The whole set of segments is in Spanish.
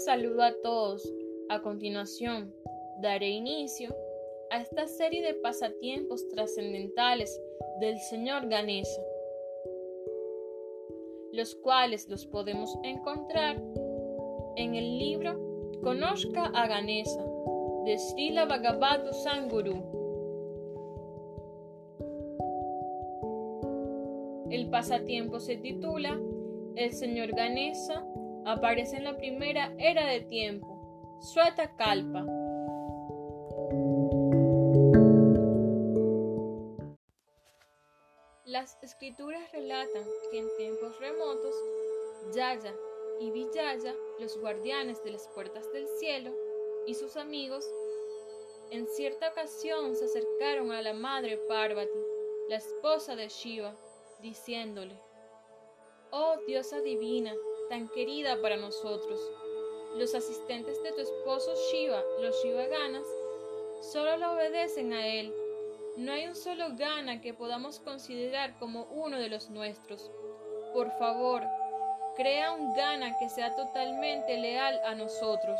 saludo a todos. A continuación, daré inicio a esta serie de pasatiempos trascendentales del señor Ganesa, los cuales los podemos encontrar en el libro Conozca a Ganesa de Srila Bhagavata Sanguru. El pasatiempo se titula El señor Ganesa aparece en la primera era de tiempo, Sueta Kalpa. Las escrituras relatan que en tiempos remotos, Yaya y Vijaya, los guardianes de las puertas del cielo, y sus amigos, en cierta ocasión se acercaron a la madre Parvati, la esposa de Shiva, diciéndole, Oh diosa divina, tan querida para nosotros. Los asistentes de tu esposo Shiva, los Shivaganas, solo le obedecen a él. No hay un solo Gana que podamos considerar como uno de los nuestros. Por favor, crea un Gana que sea totalmente leal a nosotros.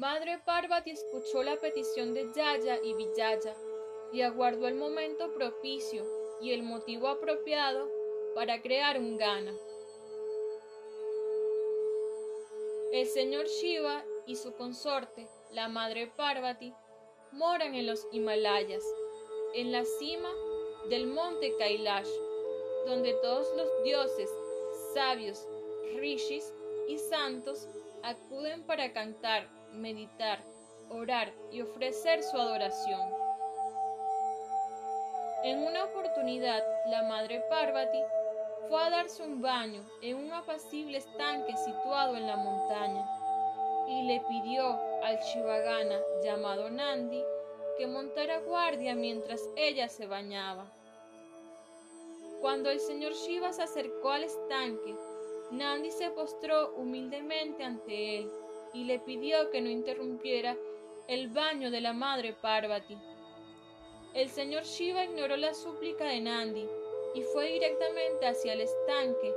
Madre Parvati escuchó la petición de Yaya y Vijaya y aguardó el momento propicio y el motivo apropiado para crear un Gana. El señor Shiva y su consorte, la madre Parvati, moran en los Himalayas, en la cima del monte Kailash, donde todos los dioses, sabios, rishis y santos acuden para cantar meditar, orar y ofrecer su adoración. En una oportunidad, la madre Parvati fue a darse un baño en un apacible estanque situado en la montaña y le pidió al Shivagana llamado Nandi que montara guardia mientras ella se bañaba. Cuando el señor Shiva se acercó al estanque, Nandi se postró humildemente ante él y le pidió que no interrumpiera el baño de la madre Parvati. El señor Shiva ignoró la súplica de Nandi y fue directamente hacia el estanque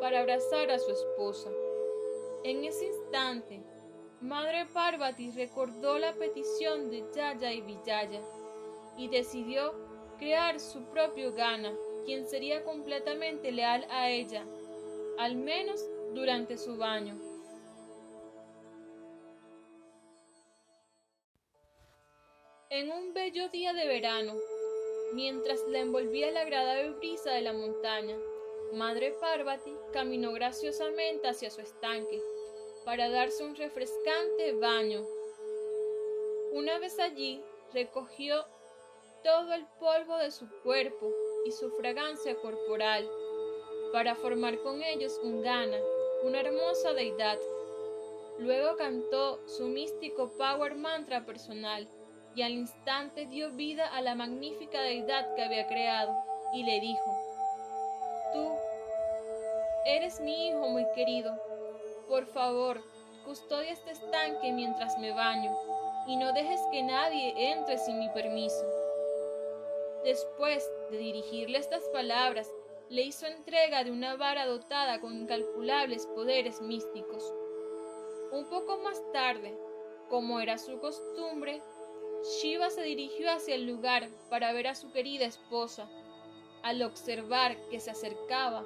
para abrazar a su esposa. En ese instante, Madre Parvati recordó la petición de Yaya y Vijaya y decidió crear su propio Gana, quien sería completamente leal a ella, al menos durante su baño. En un bello día de verano, mientras la envolvía la agradable brisa de la montaña, Madre Parvati caminó graciosamente hacia su estanque para darse un refrescante baño. Una vez allí, recogió todo el polvo de su cuerpo y su fragancia corporal para formar con ellos un gana, una hermosa deidad. Luego cantó su místico power mantra personal y al instante dio vida a la magnífica deidad que había creado y le dijo, Tú eres mi hijo muy querido, por favor, custodia este estanque mientras me baño y no dejes que nadie entre sin mi permiso. Después de dirigirle estas palabras, le hizo entrega de una vara dotada con incalculables poderes místicos. Un poco más tarde, como era su costumbre, Shiva se dirigió hacia el lugar para ver a su querida esposa. Al observar que se acercaba,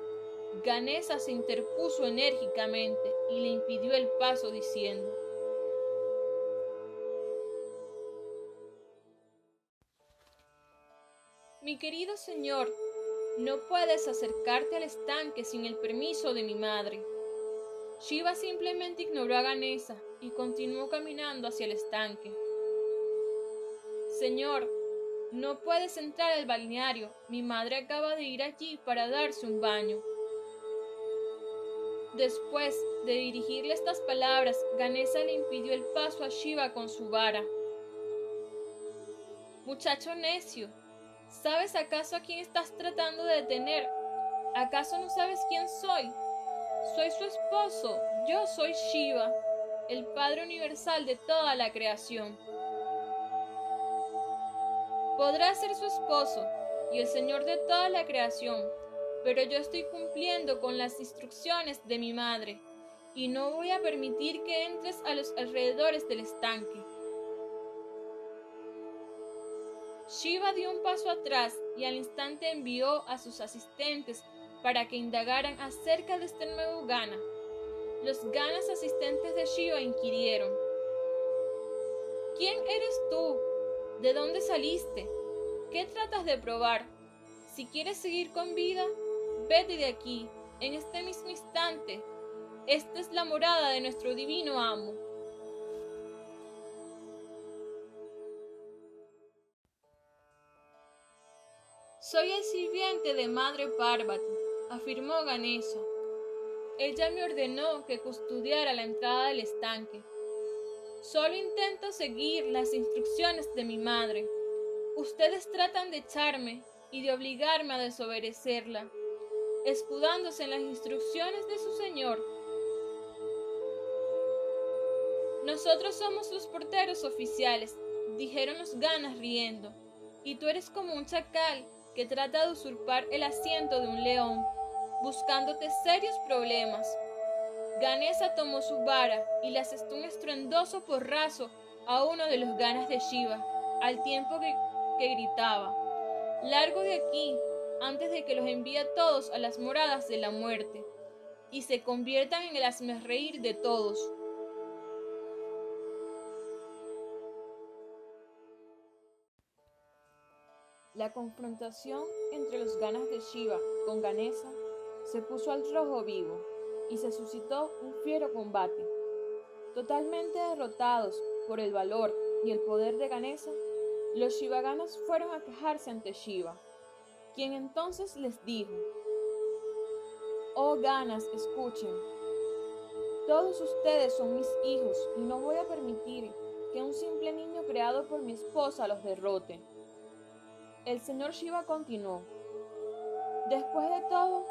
Ganesa se interpuso enérgicamente y le impidió el paso diciendo, Mi querido señor, no puedes acercarte al estanque sin el permiso de mi madre. Shiva simplemente ignoró a Ganesa y continuó caminando hacia el estanque. Señor, no puedes entrar al balneario. Mi madre acaba de ir allí para darse un baño. Después de dirigirle estas palabras, Ganesa le impidió el paso a Shiva con su vara. Muchacho necio, ¿sabes acaso a quién estás tratando de detener? ¿Acaso no sabes quién soy? Soy su esposo, yo soy Shiva, el Padre Universal de toda la creación. Podrá ser su esposo y el Señor de toda la creación, pero yo estoy cumpliendo con las instrucciones de mi madre y no voy a permitir que entres a los alrededores del estanque. Shiva dio un paso atrás y al instante envió a sus asistentes para que indagaran acerca de este nuevo Gana. Los Ganas asistentes de Shiva inquirieron, ¿Quién eres tú? ¿De dónde saliste? ¿Qué tratas de probar? Si quieres seguir con vida, vete de aquí, en este mismo instante. Esta es la morada de nuestro divino amo. Soy el sirviente de Madre Parvati, afirmó Ganesha. Ella me ordenó que custodiara la entrada del estanque. Solo intento seguir las instrucciones de mi madre. Ustedes tratan de echarme y de obligarme a desobedecerla, escudándose en las instrucciones de su señor. Nosotros somos los porteros oficiales, dijeron los ganas riendo, y tú eres como un chacal que trata de usurpar el asiento de un león, buscándote serios problemas. Ganesa tomó su vara y le asestó un estruendoso porrazo a uno de los ganas de Shiva, al tiempo que, gritaba, Largo de aquí, antes de que los envíe a todos a las moradas de la muerte, y se conviertan en el reír de todos. La confrontación entre los ganas de Shiva con Ganesa se puso al rojo vivo y se suscitó un fiero combate. Totalmente derrotados por el valor y el poder de Ganesa, los Shivaganas fueron a quejarse ante Shiva, quien entonces les dijo, Oh Ganas, escuchen, todos ustedes son mis hijos y no voy a permitir que un simple niño creado por mi esposa los derrote. El señor Shiva continuó. Después de todo,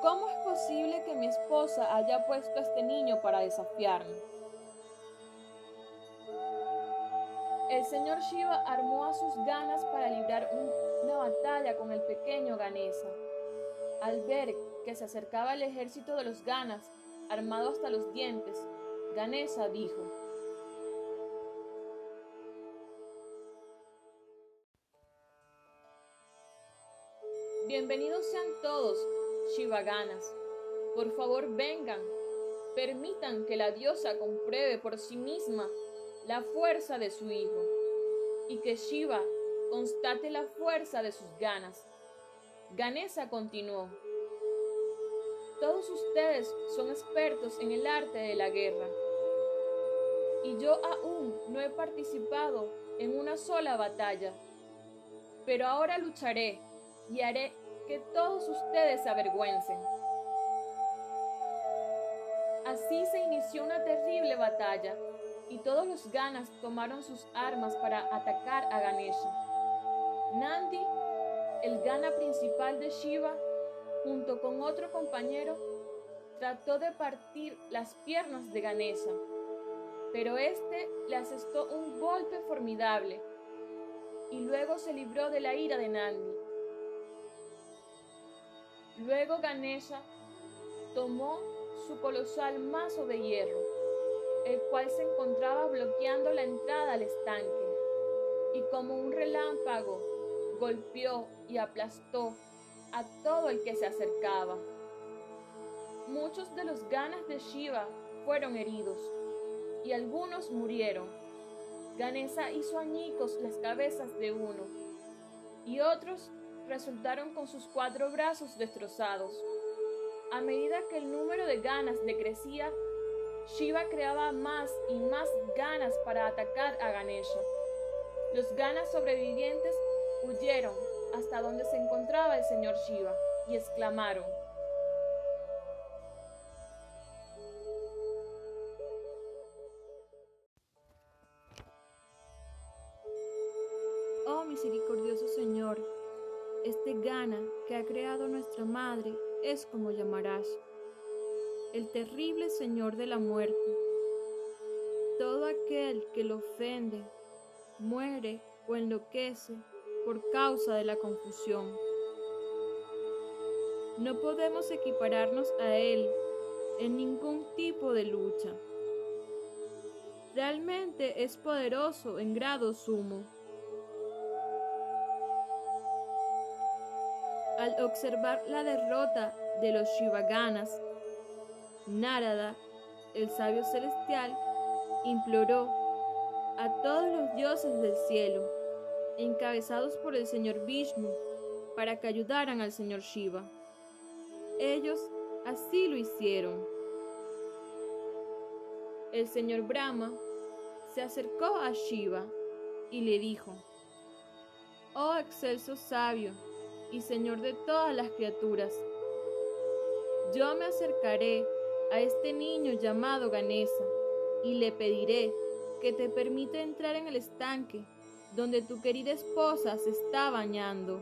¿cómo es posible que mi esposa haya puesto a este niño para desafiarme? El señor Shiva armó a sus ganas para librar una batalla con el pequeño Ganesa. Al ver que se acercaba el ejército de los ganas, armado hasta los dientes, Ganesa dijo, Bienvenidos sean todos, Shivaganas. Por favor, vengan. Permitan que la diosa compruebe por sí misma la fuerza de su hijo y que Shiva constate la fuerza de sus ganas. Ganesa continuó. Todos ustedes son expertos en el arte de la guerra y yo aún no he participado en una sola batalla, pero ahora lucharé y haré que todos ustedes se avergüencen. Así se inició una terrible batalla y todos los ganas tomaron sus armas para atacar a Ganesha. Nandi, el gana principal de Shiva, junto con otro compañero, trató de partir las piernas de Ganesha, pero este le asestó un golpe formidable y luego se libró de la ira de Nandi. Luego Ganesha tomó su colosal mazo de hierro, el cual se encontraba bloqueando la entrada al estanque, y como un relámpago golpeó y aplastó a todo el que se acercaba. Muchos de los ganas de Shiva fueron heridos y algunos murieron. Ganesa hizo añicos las cabezas de uno y otros resultaron con sus cuatro brazos destrozados. A medida que el número de ganas decrecía, Shiva creaba más y más ganas para atacar a Ganesha. Los ganas sobrevivientes huyeron hasta donde se encontraba el señor Shiva y exclamaron, este Gana que ha creado nuestra madre es como llamarás, el terrible Señor de la muerte. Todo aquel que lo ofende muere o enloquece por causa de la confusión. No podemos equipararnos a Él en ningún tipo de lucha. Realmente es poderoso en grado sumo. Al observar la derrota de los Shivaganas, Narada, el sabio celestial, imploró a todos los dioses del cielo, encabezados por el señor Vishnu, para que ayudaran al señor Shiva. Ellos así lo hicieron. El señor Brahma se acercó a Shiva y le dijo, Oh excelso sabio y señor de todas las criaturas, yo me acercaré a este niño llamado Ganesa y le pediré que te permita entrar en el estanque donde tu querida esposa se está bañando.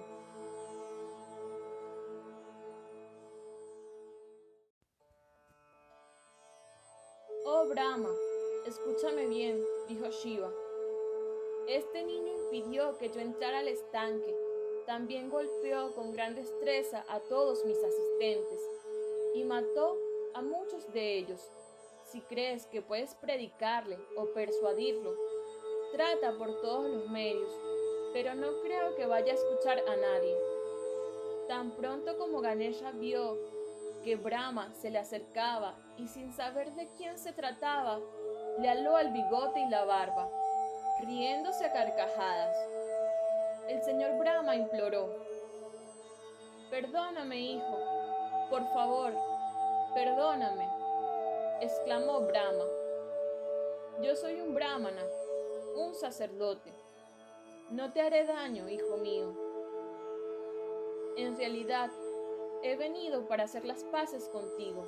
Oh Brahma, escúchame bien, dijo Shiva. Este niño impidió que yo entrara al estanque. También golpeó con gran destreza a todos mis asistentes y mató a muchos de ellos. Si crees que puedes predicarle o persuadirlo, trata por todos los medios, pero no creo que vaya a escuchar a nadie. Tan pronto como Ganesha vio que Brahma se le acercaba y sin saber de quién se trataba, le aló el bigote y la barba, riéndose a carcajadas. El señor Brahma imploró, Perdóname, hijo, por favor, Perdóname, exclamó Brahma. Yo soy un brahmana, un sacerdote. No te haré daño, hijo mío. En realidad, he venido para hacer las paces contigo.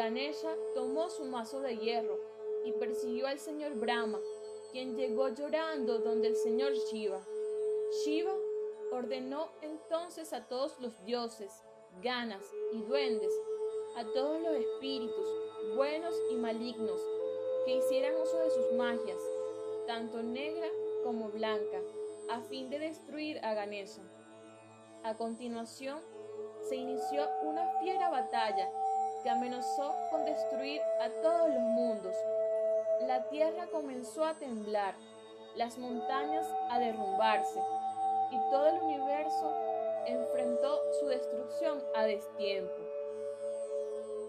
Ganesha tomó su mazo de hierro y persiguió al señor Brahma, quien llegó llorando donde el señor Shiva. Shiva ordenó entonces a todos los dioses, ganas y duendes, a todos los espíritus, buenos y malignos, que hicieran uso de sus magias, tanto negra como blanca, a fin de destruir a Ganesha. A continuación, se inició una fiera batalla que amenazó con destruir a todos los mundos la tierra comenzó a temblar, las montañas a derrumbarse y todo el universo enfrentó su destrucción a destiempo.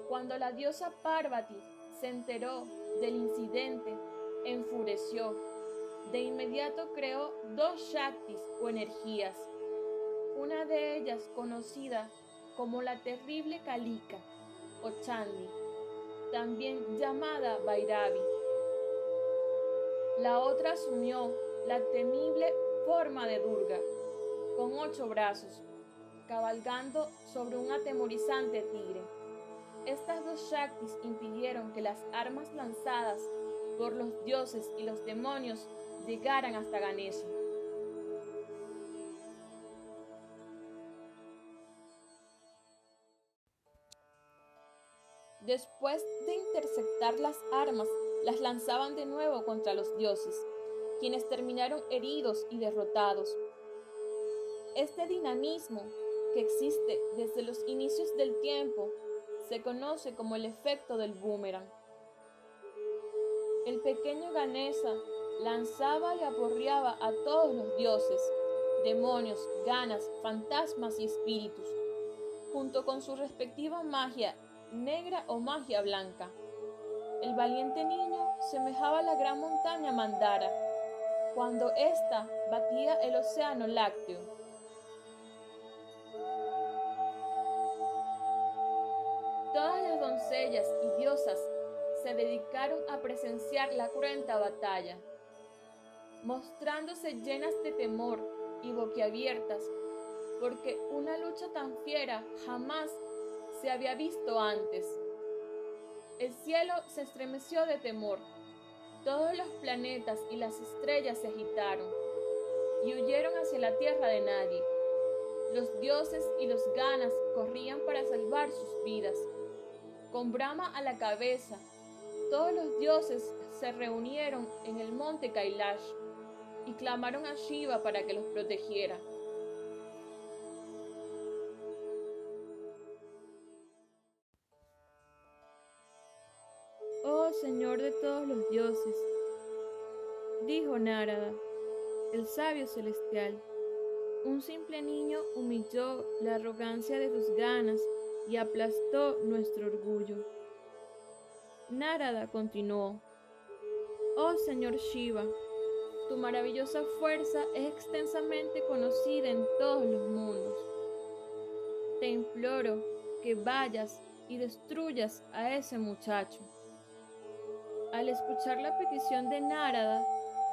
Cuando la diosa Parvati se enteró del incidente, enfureció. De inmediato creó dos Shaktis o energías, una de ellas conocida como la terrible Kalika o también llamada Vairavi la otra asumió la temible forma de Durga, con ocho brazos, cabalgando sobre un atemorizante tigre. Estas dos Shaktis impidieron que las armas lanzadas por los dioses y los demonios llegaran hasta Ganesha. Después de interceptar las armas las lanzaban de nuevo contra los dioses, quienes terminaron heridos y derrotados. Este dinamismo que existe desde los inicios del tiempo se conoce como el efecto del boomerang. El pequeño Ganesa lanzaba y aporreaba a todos los dioses, demonios, ganas, fantasmas y espíritus, junto con su respectiva magia negra o magia blanca. El valiente niño semejaba a la gran montaña Mandara, cuando ésta batía el océano lácteo. Todas las doncellas y diosas se dedicaron a presenciar la cruenta batalla, mostrándose llenas de temor y boquiabiertas, porque una lucha tan fiera jamás se había visto antes. El cielo se estremeció de temor. Todos los planetas y las estrellas se agitaron y huyeron hacia la tierra de nadie. los dioses y los ganas corrían para salvar sus vidas. Con Brahma a la cabeza, todos los dioses se reunieron en el monte Kailash y clamaron a Shiva para que los protegiera. De todos los dioses, dijo Narada, el sabio celestial, un simple niño humilló la arrogancia de tus ganas y aplastó nuestro orgullo. Narada continuó, Oh Señor Shiva, tu maravillosa fuerza es extensamente conocida en todos los mundos. Te imploro que vayas y destruyas a ese muchacho. Al escuchar la petición de Narada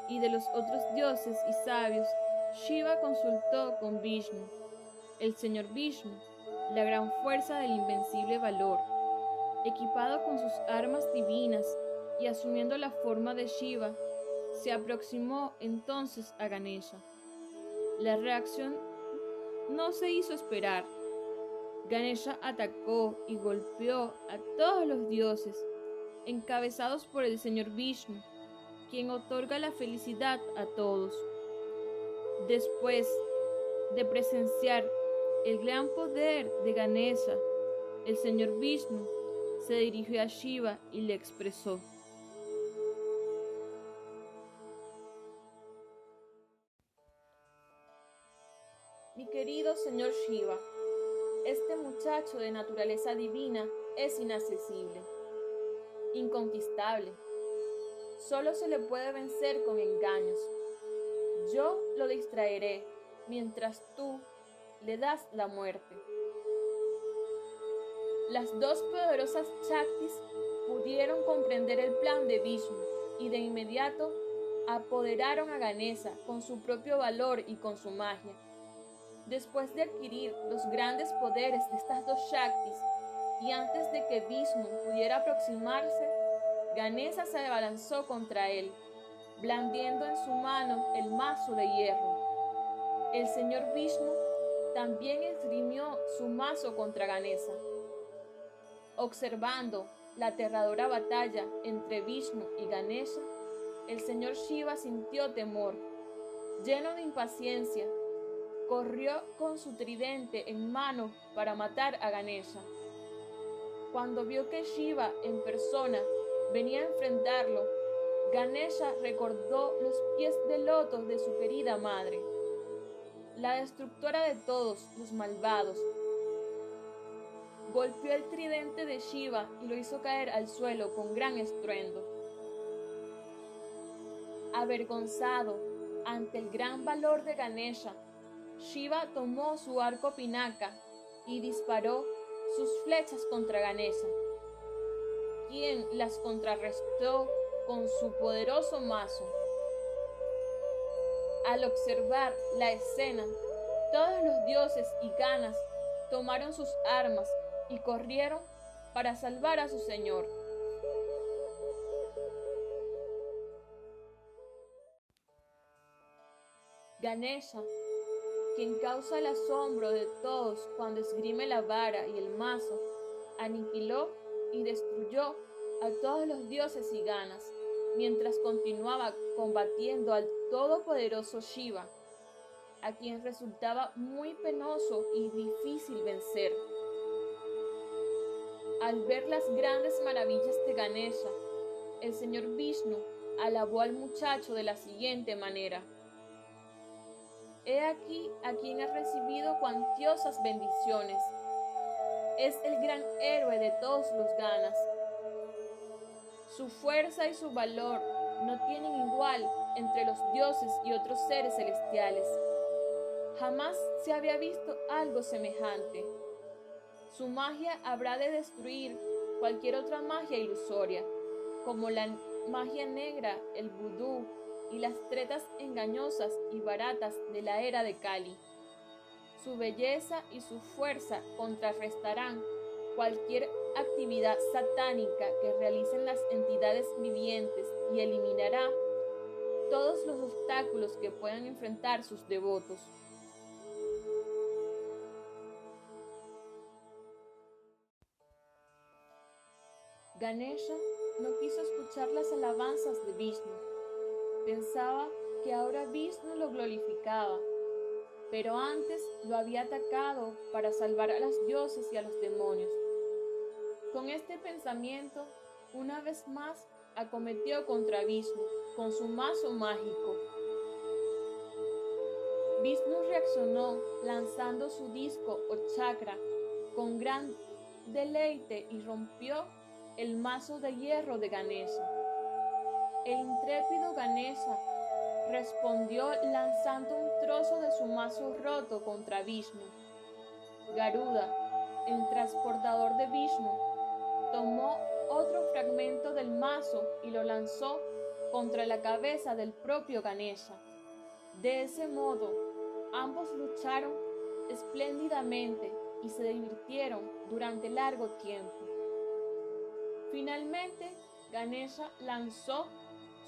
y de los otros dioses y sabios, Shiva consultó con Vishnu, el señor Vishnu, la gran fuerza del invencible valor. Equipado con sus armas divinas y asumiendo la forma de Shiva, se aproximó entonces a Ganesha. La reacción no se hizo esperar. Ganesha atacó y golpeó a todos los dioses, encabezados por el señor Vishnu, quien otorga la felicidad a todos. Después de presenciar el gran poder de Ganesha, el señor Vishnu se dirigió a Shiva y le expresó. Mi querido señor Shiva, este muchacho de naturaleza divina es inaccesible, inconquistable. Solo se le puede vencer con engaños. Yo lo distraeré mientras tú le das la muerte. Las dos poderosas Chaktis pudieron comprender el plan de Vishnu y de inmediato apoderaron a Ganesha con su propio valor y con su magia Después de adquirir los grandes poderes de estas dos Shaktis y antes de que Vishnu pudiera aproximarse, Ganesha se abalanzó contra él, blandiendo en su mano el mazo de hierro. El señor Vishnu también esgrimió su mazo contra Ganesha. Observando la aterradora batalla entre Vishnu y Ganesha, el señor Shiva sintió temor. Lleno de impaciencia, corrió con su tridente en mano para matar a Ganesha. Cuando vio que Shiva en persona venía a enfrentarlo, Ganesha recordó los pies de loto de su querida madre, la destructora de todos los malvados. Golpeó el tridente de Shiva y lo hizo caer al suelo con gran estruendo. Avergonzado ante el gran valor de Ganesha, Shiva tomó su arco pinaca y disparó sus flechas contra Ganesha, quien las contrarrestó con su poderoso mazo. Al observar la escena, todos los dioses y ganas tomaron sus armas y corrieron para salvar a su señor. Ganesha quien causa el asombro de todos cuando esgrime la vara y el mazo, aniquiló y destruyó a todos los dioses y ganas, mientras continuaba combatiendo al todopoderoso Shiva, a quien resultaba muy penoso y difícil vencer. Al ver las grandes maravillas de Ganesha, el señor Vishnu alabó al muchacho de la siguiente manera. He aquí a quien ha recibido cuantiosas bendiciones. Es el gran héroe de todos los ganas. Su fuerza y su valor no tienen igual entre los dioses y otros seres celestiales. Jamás se había visto algo semejante. Su magia habrá de destruir cualquier otra magia ilusoria, como la magia negra, el vudú, y las tretas engañosas y baratas de la era de Cali. Su belleza y su fuerza contrarrestarán cualquier actividad satánica que realicen las entidades vivientes y eliminará todos los obstáculos que puedan enfrentar sus devotos. Ganesha no quiso escuchar las alabanzas de Vishnu. Pensaba que ahora Vishnu lo glorificaba, pero antes lo había atacado para salvar a las dioses y a los demonios. Con este pensamiento, una vez más acometió contra Vishnu con su mazo mágico. Vishnu reaccionó lanzando su disco o chakra con gran deleite y rompió el mazo de hierro de Ganesha. El intrépido Ganesha respondió lanzando un trozo de su mazo roto contra Vishnu. Garuda, el transportador de Vishnu, tomó otro fragmento del mazo y lo lanzó contra la cabeza del propio Ganesha. De ese modo, ambos lucharon espléndidamente y se divirtieron durante largo tiempo. Finalmente, Ganesha lanzó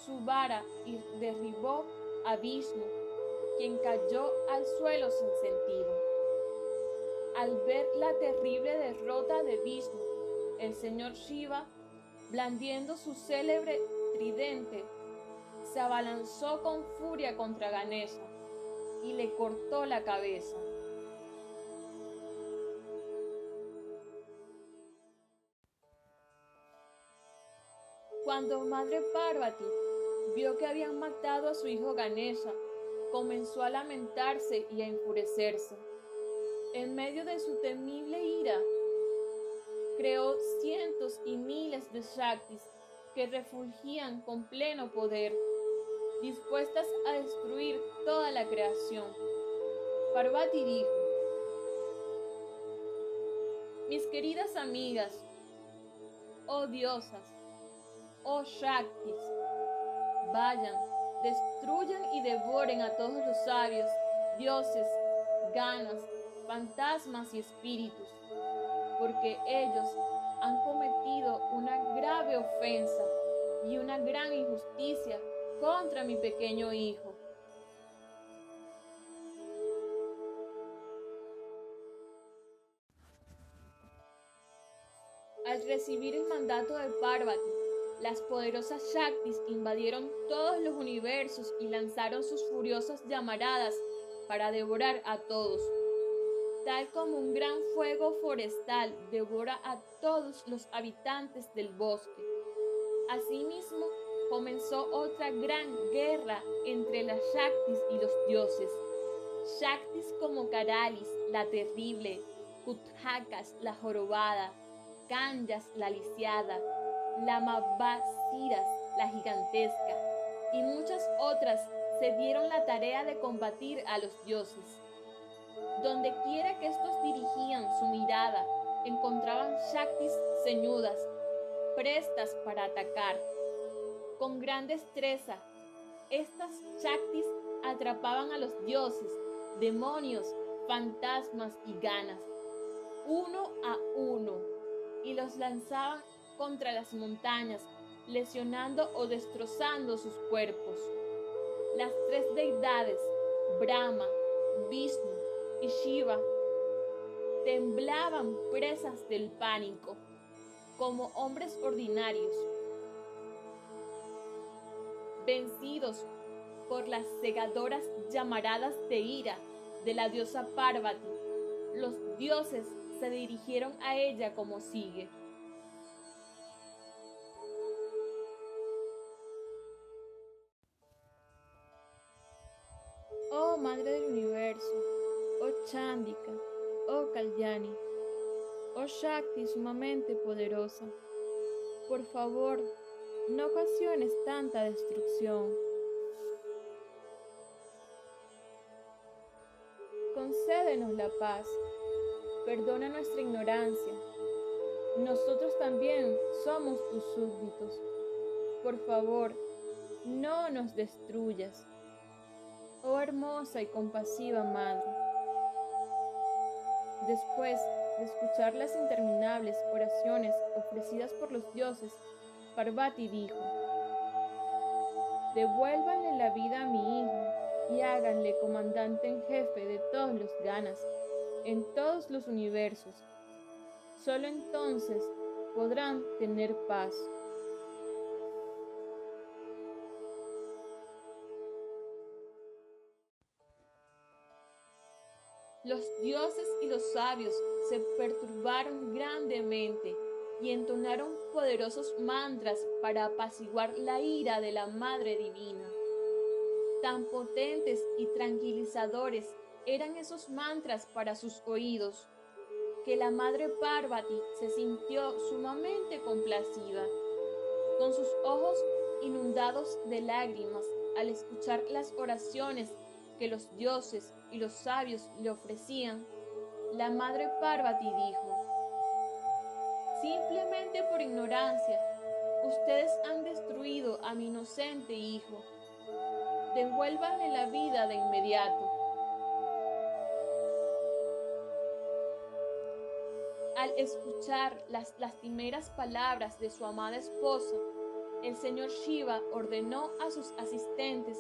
su vara y derribó a Vishnu, quien cayó al suelo sin sentido. Al ver la terrible derrota de Vishnu, el señor Shiva, blandiendo su célebre tridente, se abalanzó con furia contra Ganesha y le cortó la cabeza. Cuando Madre Parvati vio que habían matado a su hijo Ganesha, comenzó a lamentarse y a enfurecerse. En medio de su temible ira, creó cientos y miles de Shaktis que refugían con pleno poder, dispuestas a destruir toda la creación. Parvati dijo, Mis queridas amigas, oh diosas, oh Shaktis, vayan, destruyan y devoren a todos los sabios, dioses, ganas, fantasmas y espíritus, porque ellos han cometido una grave ofensa y una gran injusticia contra mi pequeño hijo. Al recibir el mandato de Parvati, las poderosas Shaktis invadieron todos los universos y lanzaron sus furiosas llamaradas para devorar a todos. Tal como un gran fuego forestal devora a todos los habitantes del bosque. Asimismo, comenzó otra gran guerra entre las Shaktis y los dioses. Shaktis como Karalis, la terrible, Kuthakas, la jorobada, Kanyas, la lisiada, Lamavasiras, la gigantesca, y muchas otras se dieron la tarea de combatir a los dioses. Donde quiera que estos dirigían su mirada, encontraban Shaktis ceñudas, prestas para atacar. Con gran destreza, estas Shaktis atrapaban a los dioses, demonios, fantasmas y ganas, uno a uno, y los lanzaban contra las montañas, lesionando o destrozando sus cuerpos. Las tres deidades, Brahma, Vishnu y Shiva, temblaban presas del pánico, como hombres ordinarios. Vencidos por las cegadoras llamaradas de ira de la diosa Parvati, los dioses se dirigieron a ella como sigue. Chandika, oh Kalyani, oh Shakti sumamente poderosa, por favor, no ocasiones tanta destrucción. Concédenos la paz, perdona nuestra ignorancia. Nosotros también somos tus súbditos. Por favor, no nos destruyas oh hermosa y compasiva Madre. Después de escuchar las interminables oraciones ofrecidas por los dioses, Parvati dijo, Devuélvanle la vida a mi hijo y háganle comandante en jefe de todos los ganas, en todos los universos. Solo entonces podrán tener paz. Los dioses y los sabios se perturbaron grandemente y entonaron poderosos mantras para apaciguar la ira de la Madre Divina. Tan potentes y tranquilizadores eran esos mantras para sus oídos, que la Madre Parvati se sintió sumamente complacida. Con sus ojos inundados de lágrimas al escuchar las oraciones que los dioses y los sabios le ofrecían, la Madre Parvati dijo, Simplemente por ignorancia, ustedes han destruido a mi inocente hijo. Devuélvanle la vida de inmediato. Al escuchar las lastimeras palabras de su amada esposa, el señor Shiva ordenó a sus asistentes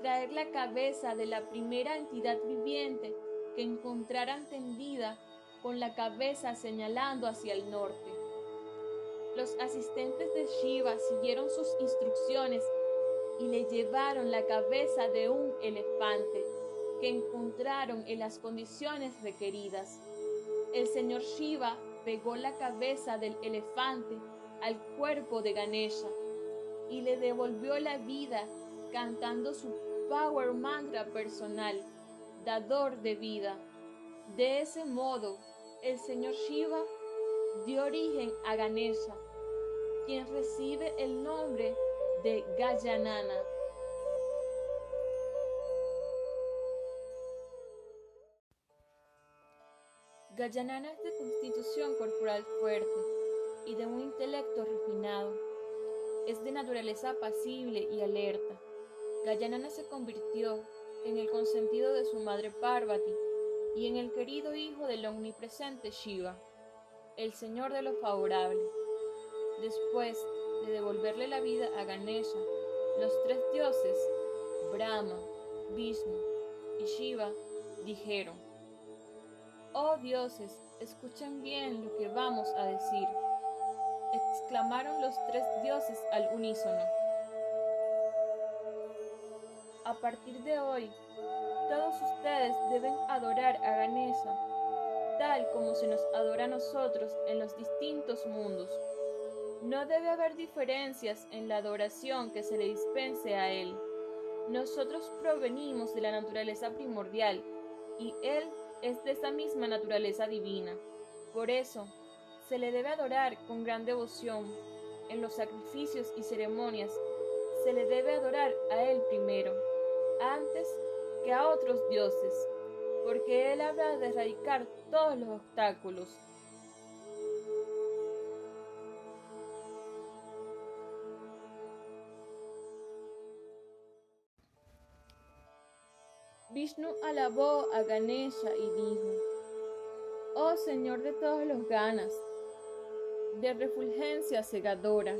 traer la cabeza de la primera entidad viviente que encontraran tendida con la cabeza señalando hacia el norte. Los asistentes de Shiva siguieron sus instrucciones y le llevaron la cabeza de un elefante que encontraron en las condiciones requeridas. El señor Shiva pegó la cabeza del elefante al cuerpo de Ganesha y le devolvió la vida cantando su power mantra personal, dador de vida. De ese modo, el señor Shiva dio origen a Ganesha, quien recibe el nombre de Gajanana. Gajanana es de constitución corporal fuerte y de un intelecto refinado. Es de naturaleza apacible y alerta. Gajanana se convirtió en el consentido de su madre Parvati y en el querido hijo del omnipresente Shiva el Señor de lo favorable. Después de devolverle la vida a Ganesha, los tres dioses, Brahma, Vishnu y Shiva, dijeron, Oh dioses, escuchen bien lo que vamos a decir, exclamaron los tres dioses al unísono. Partir de hoy, todos ustedes deben adorar a Ganesha tal como se nos adora a nosotros en los distintos mundos. No debe haber diferencias en la adoración que se le dispense a Él. Nosotros provenimos de la naturaleza primordial y Él es de esa misma naturaleza divina. Por eso, se le debe adorar con gran devoción. En los sacrificios y ceremonias, se le debe adorar a Él primero, que a otros dioses porque Él habrá de erradicar todos los obstáculos. Vishnu alabó a Ganesha y dijo, Oh Señor de todos los ganas, de refulgencia cegadora,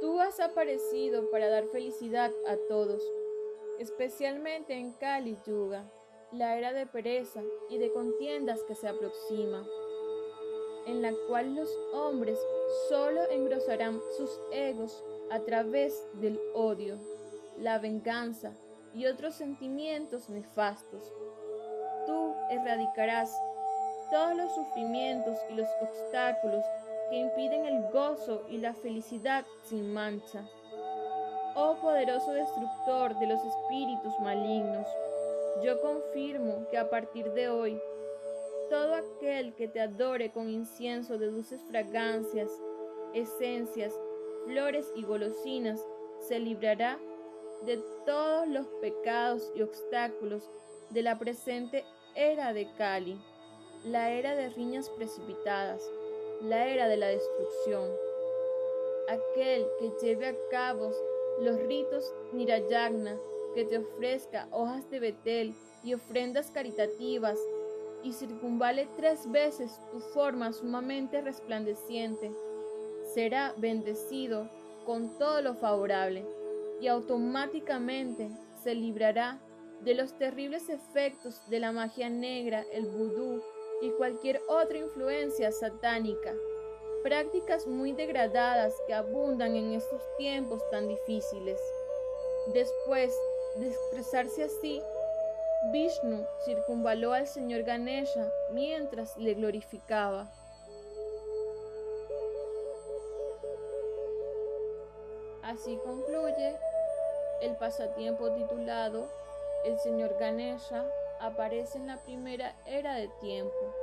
tú has aparecido para dar felicidad a todos, especialmente en Kali Yuga la era de pereza y de contiendas que se aproxima, en la cual los hombres solo engrosarán sus egos a través del odio, la venganza y otros sentimientos nefastos. Tú erradicarás todos los sufrimientos y los obstáculos que impiden el gozo y la felicidad sin mancha. Oh poderoso destructor de los espíritus malignos, yo confirmo que a partir de hoy, todo aquel que te adore con incienso de dulces fragancias, esencias, flores y golosinas, se librará de todos los pecados y obstáculos de la presente era de Kali, la era de riñas precipitadas, la era de la destrucción. Aquel que lleve a cabo los ritos Nirayagna que te ofrezca hojas de betel y ofrendas caritativas, y circunvale tres veces tu forma sumamente resplandeciente, será bendecido con todo lo favorable, y automáticamente se librará de los terribles efectos de la magia negra, el vudú y cualquier otra influencia satánica. Prácticas muy degradadas que abundan en estos tiempos tan difíciles. Después de expresarse así, Vishnu circunvaló al señor Ganesha mientras le glorificaba. Así concluye el pasatiempo titulado El señor Ganesha aparece en la primera era de tiempo,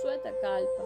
Sueta Kalpa.